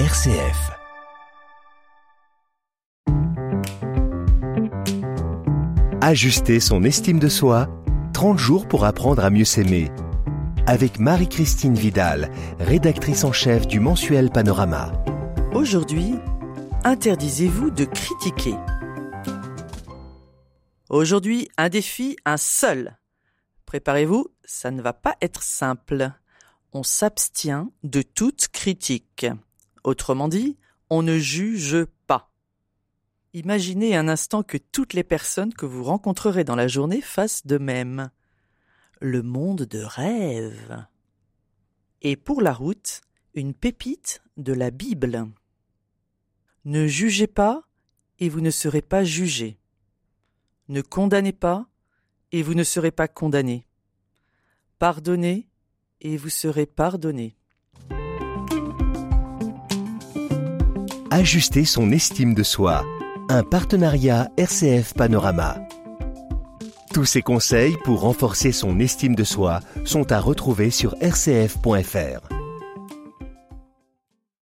RCF. Ajuster son estime de soi, 30 jours pour apprendre à mieux s'aimer. Avec Marie-Christine Vidal, rédactrice en chef du mensuel Panorama. Aujourd'hui, interdisez-vous de critiquer. Aujourd'hui, un défi, un seul. Préparez-vous, ça ne va pas être simple. On s'abstient de toute critique. Autrement dit, on ne juge pas. Imaginez un instant que toutes les personnes que vous rencontrerez dans la journée fassent de même. Le monde de rêve. Et pour la route, une pépite de la Bible. Ne jugez pas et vous ne serez pas jugé. Ne condamnez pas et vous ne serez pas condamné. Pardonnez et vous serez pardonné. Ajuster son estime de soi. Un partenariat RCF Panorama. Tous ces conseils pour renforcer son estime de soi sont à retrouver sur rcf.fr.